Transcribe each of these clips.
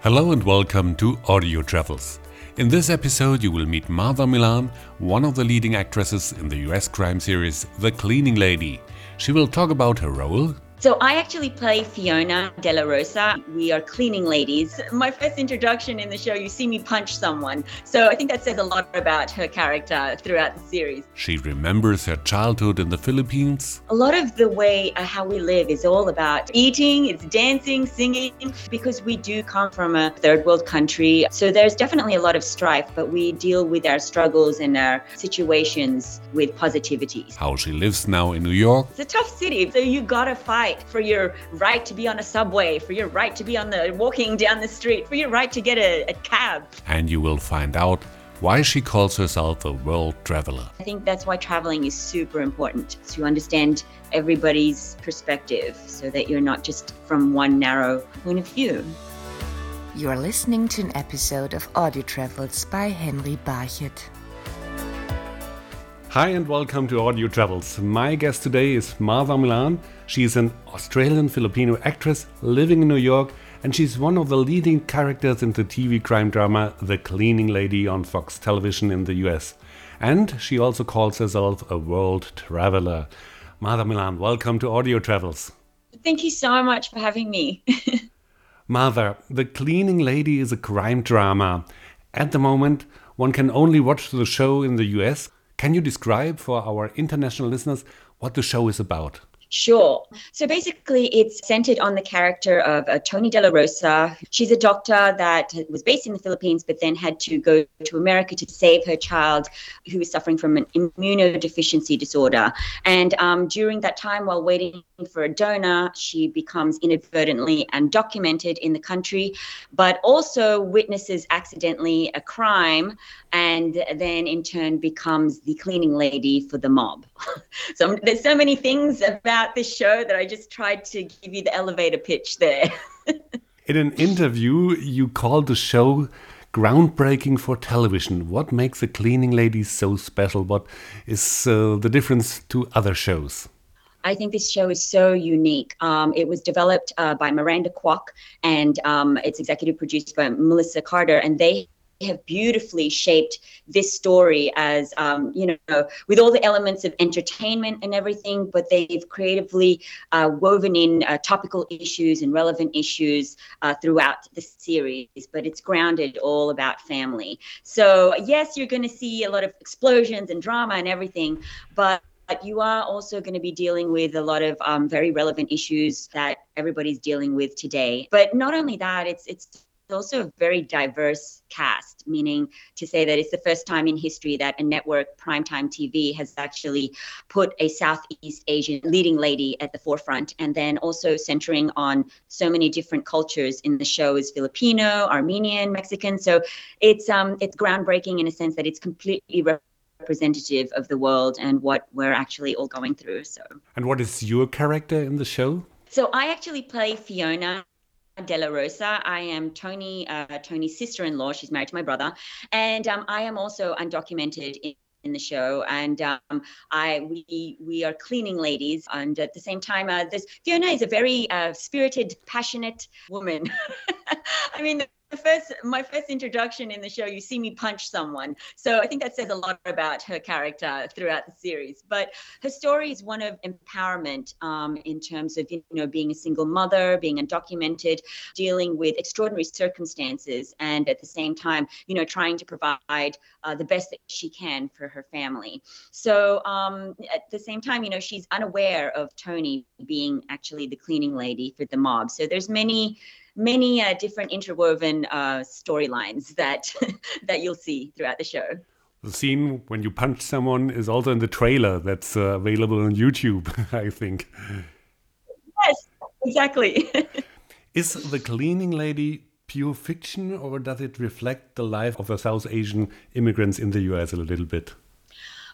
Hello and welcome to Audio Travels. In this episode, you will meet Martha Millan, one of the leading actresses in the US crime series The Cleaning Lady. She will talk about her role, so I actually play Fiona De La Rosa. We are cleaning ladies. My first introduction in the show, you see me punch someone. So I think that says a lot about her character throughout the series. She remembers her childhood in the Philippines. A lot of the way uh, how we live is all about eating, it's dancing, singing, because we do come from a third world country. So there's definitely a lot of strife, but we deal with our struggles and our situations with positivity. How she lives now in New York. It's a tough city, so you gotta fight fight for your right to be on a subway, for your right to be on the walking down the street, for your right to get a, a cab. And you will find out why she calls herself a world traveler. I think that's why traveling is super important to understand everybody's perspective so that you're not just from one narrow point of view. You are listening to an episode of Audio Travels by Henry Barchet. Hi and welcome to Audio Travels. My guest today is Martha Millan. She is an Australian Filipino actress living in New York and she's one of the leading characters in the TV crime drama The Cleaning Lady on Fox television in the US. And she also calls herself a world traveler. Martha Millan, welcome to Audio Travels. Thank you so much for having me. Martha, The Cleaning Lady is a crime drama. At the moment, one can only watch the show in the US can you describe for our international listeners what the show is about? Sure. So basically, it's centered on the character of uh, Thony De La Rosa. She's a doctor that was based in the Philippines, but then had to go to America to save her child who was suffering from an immunodeficiency disorder. And um, during that time, while waiting for a donor, she becomes inadvertently undocumented in the country, but also witnesses accidentally a crime and then in turn becomes the cleaning lady for the mob. so there's so many things about this show that I just tried to give you the elevator pitch there. in an interview, you called the show groundbreaking for television. What makes the cleaning lady so special? What is uh, the difference to other shows? I think this show is so unique. Um, it was developed uh, by Miranda Kwok and um, it's executive produced by Melissa Carter, and they have beautifully shaped this story as um, you know with all the elements of entertainment and everything but they've creatively uh, woven in uh, topical issues and relevant issues uh, throughout the series but it's grounded all about family so yes you're going to see a lot of explosions and drama and everything but but you are also going to be dealing with a lot of um, very relevant issues that everybody's dealing with today. But not only that, it's it's also a very diverse cast, meaning to say that it's the first time in history that a network primetime TV has actually put a Southeast Asian leading lady at the forefront, and then also centering on so many different cultures in the show is Filipino, Armenian, Mexican. So it's um it's groundbreaking in a sense that it's completely representative of the world and what we're actually all going through. So. And what is your character in the show? So I actually play Fiona De La Rosa. I am Thony, uh, Thony's sister-in-law. She's married to my brother, and um, I am also undocumented in, in the show. And um, I we we are cleaning ladies, and at the same time, uh, this Fiona is a very uh, spirited, passionate woman. I mean, the first my first introduction in the show you see me punch someone. So i think that says a lot about her character throughout the series. But her story is one of empowerment um, in terms of you know being a single mother being undocumented dealing with extraordinary circumstances and at the same time you know trying to provide uh, the best that she can for her family. So um, at the same time you know she's unaware of tony being actually the cleaning lady for the mob. So there's many many uh, different interwoven uh, storylines that that you'll see throughout the show. The scene when you punch someone is also in the trailer that's uh, available on YouTube, I think. Yes, exactly. is the cleaning lady pure fiction or does it reflect the life of the South Asian immigrants in the US a little bit?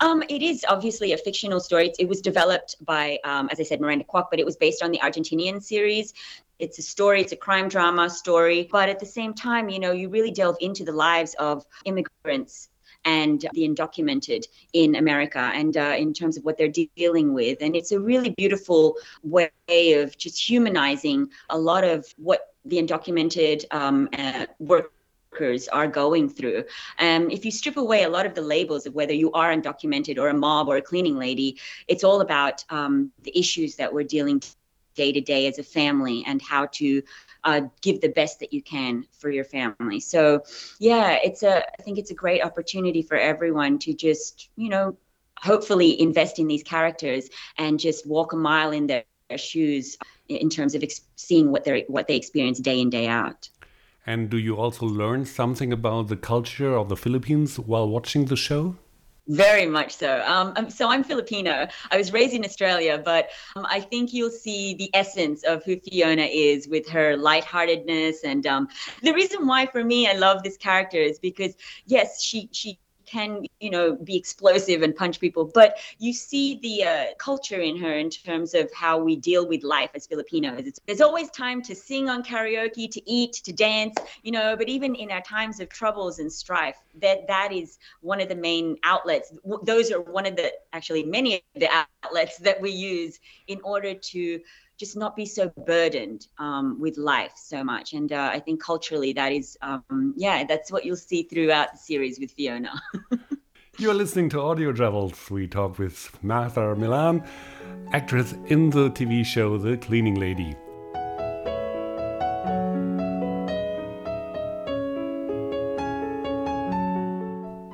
Um, it is obviously a fictional story. It was developed by, um, as I said, Miranda Kwok, but it was based on the Argentinian series. It's a story, it's a crime drama story, but at the same time, you know, you really delve into the lives of immigrants and the undocumented in America and uh, in terms of what they're dealing with. And it's a really beautiful way of just humanizing a lot of what the undocumented um, uh, workers are going through. Um, if you strip away a lot of the labels of whether you are undocumented or a mob or a cleaning lady, it's all about um, the issues that we're dealing day to day as a family and how to uh, give the best that you can for your family. So, yeah, it's a I think it's a great opportunity for everyone to just you know hopefully invest in these characters and just walk a mile in their, their shoes in terms of ex- seeing what they what they experience day in day out. And do you also learn something about the culture of the Philippines while watching the show? Very much so. Um, so I'm Filipino. I was raised in Australia, but um, I think you'll see the essence of who Fiona is with her lightheartedness. And um, the reason why, for me, I love this character is because yes, she she can you know be explosive and punch people but you see the uh, culture in her in terms of how we deal with life as filipinos. It's, there's always time to sing on karaoke to eat to dance you know but even in our times of troubles and strife that that is one of the main outlets. Those are one of the actually many of the outlets that we use in order to just not be so burdened um, with life so much. And uh, I think culturally, that is, um, yeah, that's what you'll see throughout the series with Fiona. You're listening to Audio Travels. We talk with Martha Millan, actress in the TV show The Cleaning Lady.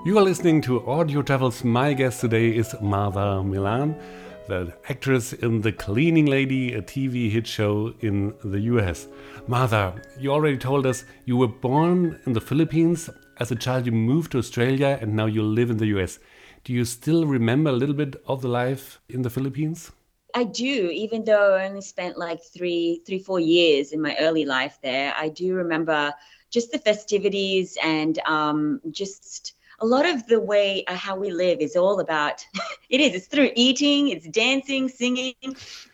You are listening to Audio Travels. My guest today is Martha Millan the actress in The Cleaning Lady, a TV hit show in the US. Martha, you already told us you were born in the Philippines. As a child, you moved to Australia and now you live in the US. Do you still remember a little bit of the life in the Philippines? I do, even though I only spent like three, three, four years in my early life there. I do remember just the festivities and um, just a lot of the way uh, how we live is all about it is. It's through eating it's dancing singing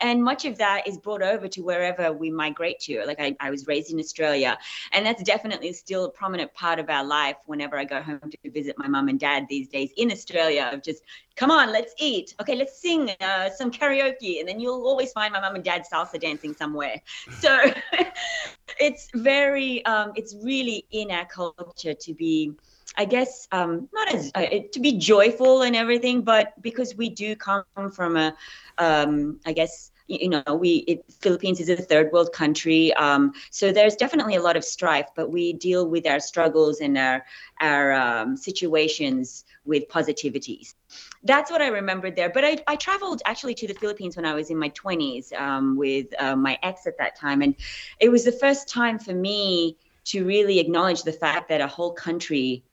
and much of that is brought over to wherever we migrate to. Like I, I was raised in australia and that's definitely still a prominent part of our life whenever i go home to visit my mum and dad these days in australia of just come on let's eat. Okay let's sing uh, some karaoke and then you'll always find my mum and dad salsa dancing somewhere. So it's very um, it's really in our culture to be I guess um, not as uh, to be joyful and everything, but because we do come from a, um, I guess you know, we it, Philippines is a third world country, um, so there's definitely a lot of strife, but we deal with our struggles and our our um, situations with positivities. That's what I remembered there. But I, I traveled actually to the Philippines when I was in my 20s um, with uh, my ex at that time, and it was the first time for me to really acknowledge the fact that a whole country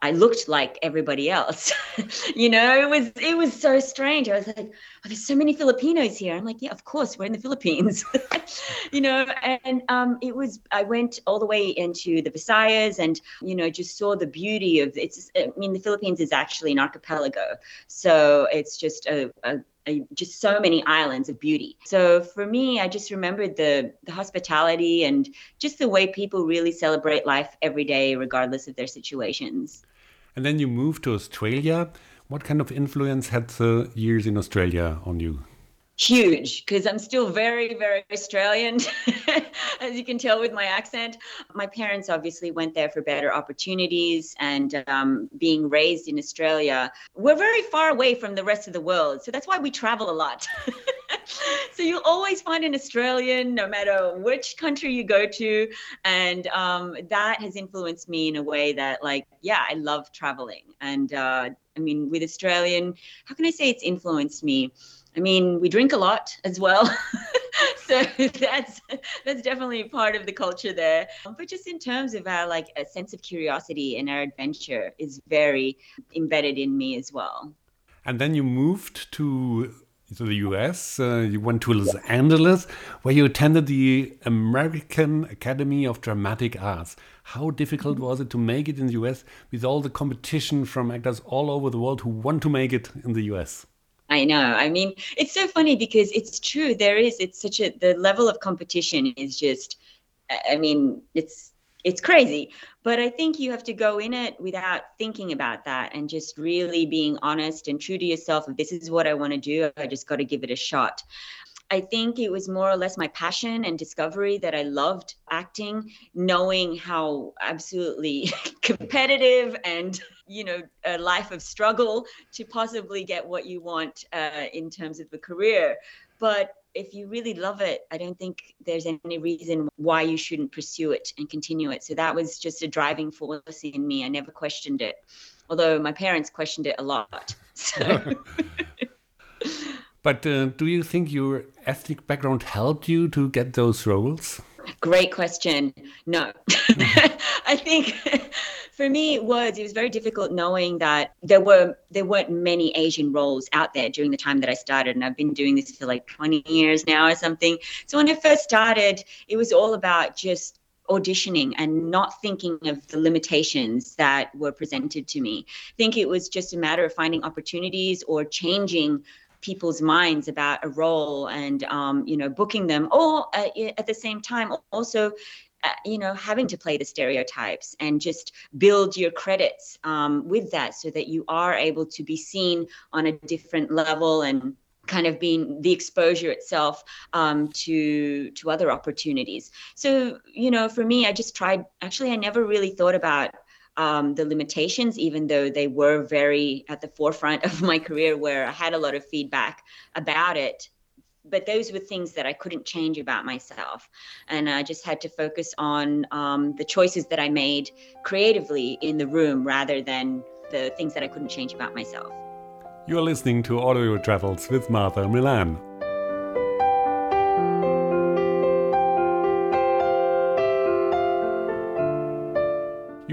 I looked like everybody else. you know, it was it was so strange. I was like, oh, there's so many Filipinos here. I'm like, yeah, of course, we're in the Philippines. you know, and um, it was I went all the way into the Visayas and you know just saw the beauty of it's. I mean, the Philippines is actually an archipelago, so it's just a, a just so many islands of beauty. So for me, I just remembered the the hospitality and just the way people really celebrate life every day, regardless of their situations. And then you moved to Australia. What kind of influence had the years in Australia on you? Huge because I'm still very, very Australian, as you can tell with my accent. My parents obviously went there for better opportunities, and um, being raised in Australia, we're very far away from the rest of the world. So that's why we travel a lot. so you'll always find an Australian, no matter which country you go to. And um, that has influenced me in a way that, like, yeah, I love traveling. And uh, I mean, with Australian, how can I say it's influenced me? I mean, we drink a lot as well. so that's that's definitely part of the culture there. But just in terms of our like a sense of curiosity and our adventure is very embedded in me as well. And then you moved to to the US. Uh, you went to Los Angeles, where you attended the American Academy of Dramatic Arts. How difficult mm-hmm. was it to make it in the US with all the competition from actors all over the world who want to make it in the US? I know. I mean, it's so funny because it's true. There is. It's such a the level of competition is just. I mean, it's it's crazy. But I think you have to go in it without thinking about that and just really being honest and true to yourself. If this is what I want to do, I just got to give it a shot. I think it was more or less my passion and discovery that I loved acting, knowing how absolutely competitive and you know a life of struggle to possibly get what you want uh, in terms of a career. But if you really love it, I don't think there's any reason why you shouldn't pursue it and continue it. So that was just a driving force in me. I never questioned it, although my parents questioned it a lot. So. but uh, do you think your ethnic background helped you to get those roles? Great question. No, I think for me it was it was very difficult knowing that there were there weren't many asian roles out there during the time that i started and i've been doing this for like 20 years now or something. So when i first started it was all about just auditioning and not thinking of the limitations that were presented to me. I think it was just a matter of finding opportunities or changing people's minds about a role and um, you know booking them or uh, at the same time also uh, you know having to play the stereotypes and just build your credits um, with that so that you are able to be seen on a different level and kind of being the exposure itself um, to to other opportunities. So you know for me i just tried actually i never really thought about um, the limitations, even though they were very at the forefront of my career, where I had a lot of feedback about it but those were things that I couldn't change about myself. And I just had to focus on um, the choices that I made creatively in the room rather than the things that I couldn't change about myself. You're listening to Audio Travels with Martha Millan.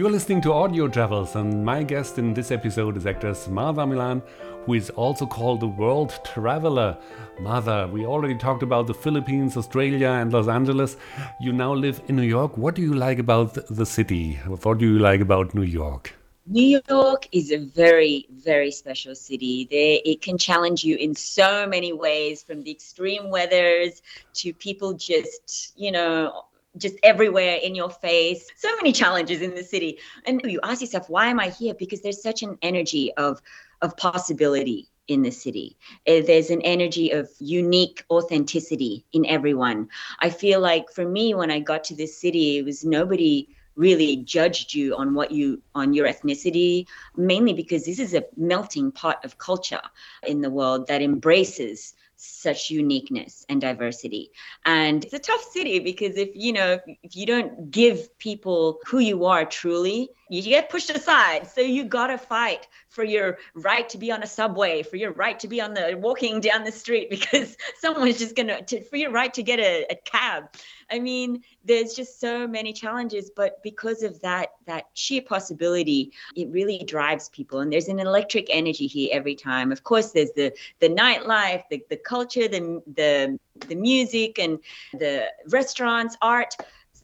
You're listening to Audio Travels, and my guest in this episode is actress Martha Millan, who is also called the World Traveler. Martha, we already talked about the Philippines, Australia, and Los Angeles. You now live in New York. What do you like about the city? What do you like about New York? New York is a very, very special city. There, it can challenge you in so many ways, from the extreme weathers to people just, you know, just everywhere in your face. So many challenges in the city. And you ask yourself, why am I here? Because there's such an energy of of possibility in the city. Uh, there's an energy of unique authenticity in everyone. I feel like for me when I got to this city, it was nobody really judged you on what you on your ethnicity mainly because this is a melting pot of culture in the world that embraces such uniqueness and diversity. And it's a tough city because if you know if you don't give people who you are truly, you get pushed aside. So you gotta fight for your right to be on a subway, for your right to be on the walking down the street because someone's just gonna to, for your right to get a, a cab. I mean, there's just so many challenges, but because of that that sheer possibility, it really drives people. And there's an electric energy here every time. Of course, there's the the nightlife, the the culture, the the the music and the restaurants, art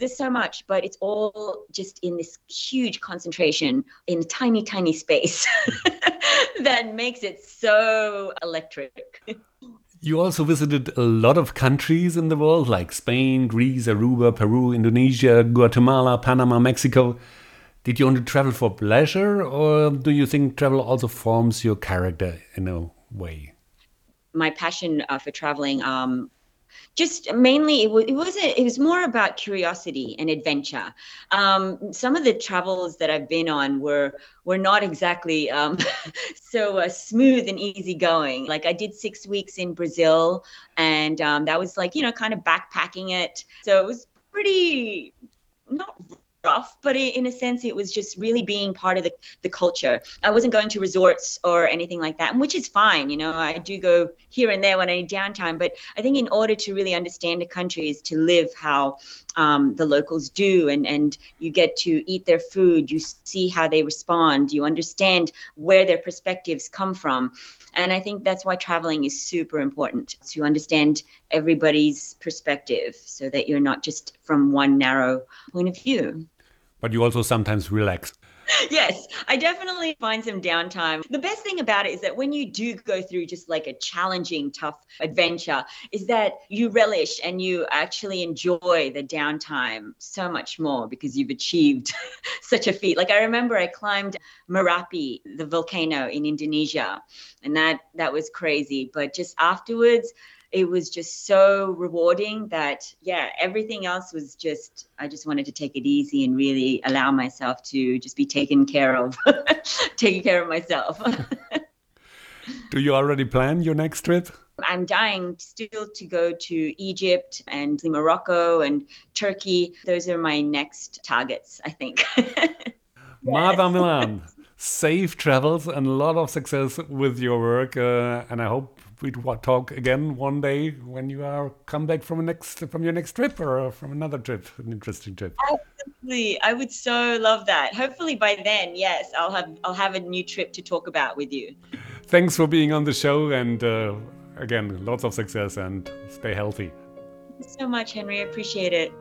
there's so much, but it's all just in this huge concentration in a tiny, tiny space that makes it so electric. You also visited a lot of countries in the world like Spain, Greece, Aruba, Peru, Indonesia, Guatemala, Panama, Mexico. Did you only travel for pleasure, or do you think travel also forms your character in a way? My passion uh, for traveling um, just mainly it, was, it wasn't it was more about curiosity and adventure. Um, some of the travels that i've been on were were not exactly um, so uh, smooth and easygoing. Like i did six weeks in brazil and um, that was like you know kind of backpacking it. So it was pretty not rough, but in a sense, it was just really being part of the, the culture. I wasn't going to resorts or anything like that, which is fine. You know, I do go here and there when I need downtime. But I think in order to really understand a country is to live how um, the locals do, and, and you get to eat their food, you see how they respond, you understand where their perspectives come from. And I think that's why traveling is super important to understand everybody's perspective so that you're not just from one narrow point of view. But you also sometimes relax. yes, I definitely find some downtime. The best thing about it is that when you do go through just like a challenging, tough adventure, is that you relish and you actually enjoy the downtime so much more because you've achieved such a feat. Like I remember I climbed Merapi, the volcano in Indonesia, and that that was crazy. But just afterwards, it was just so rewarding that yeah everything else was just i just wanted to take it easy and really allow myself to just be taken care of taking care of myself do you already plan your next trip I'm dying still to go to Egypt and Morocco and Turkey. Those are my next targets, I think. Martha Millan, safe travels and a lot of success with your work. Uh, and I hope we talk again one day when you are come back from a next from your next trip or from another trip, an interesting trip. Absolutely, I would so love that. Hopefully by then, yes, I'll have I'll have a new trip to talk about with you. Thanks for being on the show, and uh, again, lots of success and stay healthy. Thank you so much, Henry. I appreciate it.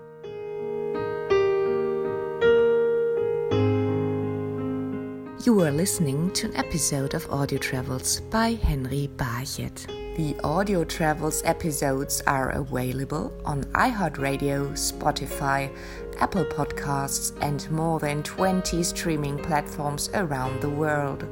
You are listening to an episode of Audio Travels by Henry Barchet. The Audio Travels episodes are available on iHeartRadio, Spotify, Apple Podcasts, and more than 20 streaming platforms around the world.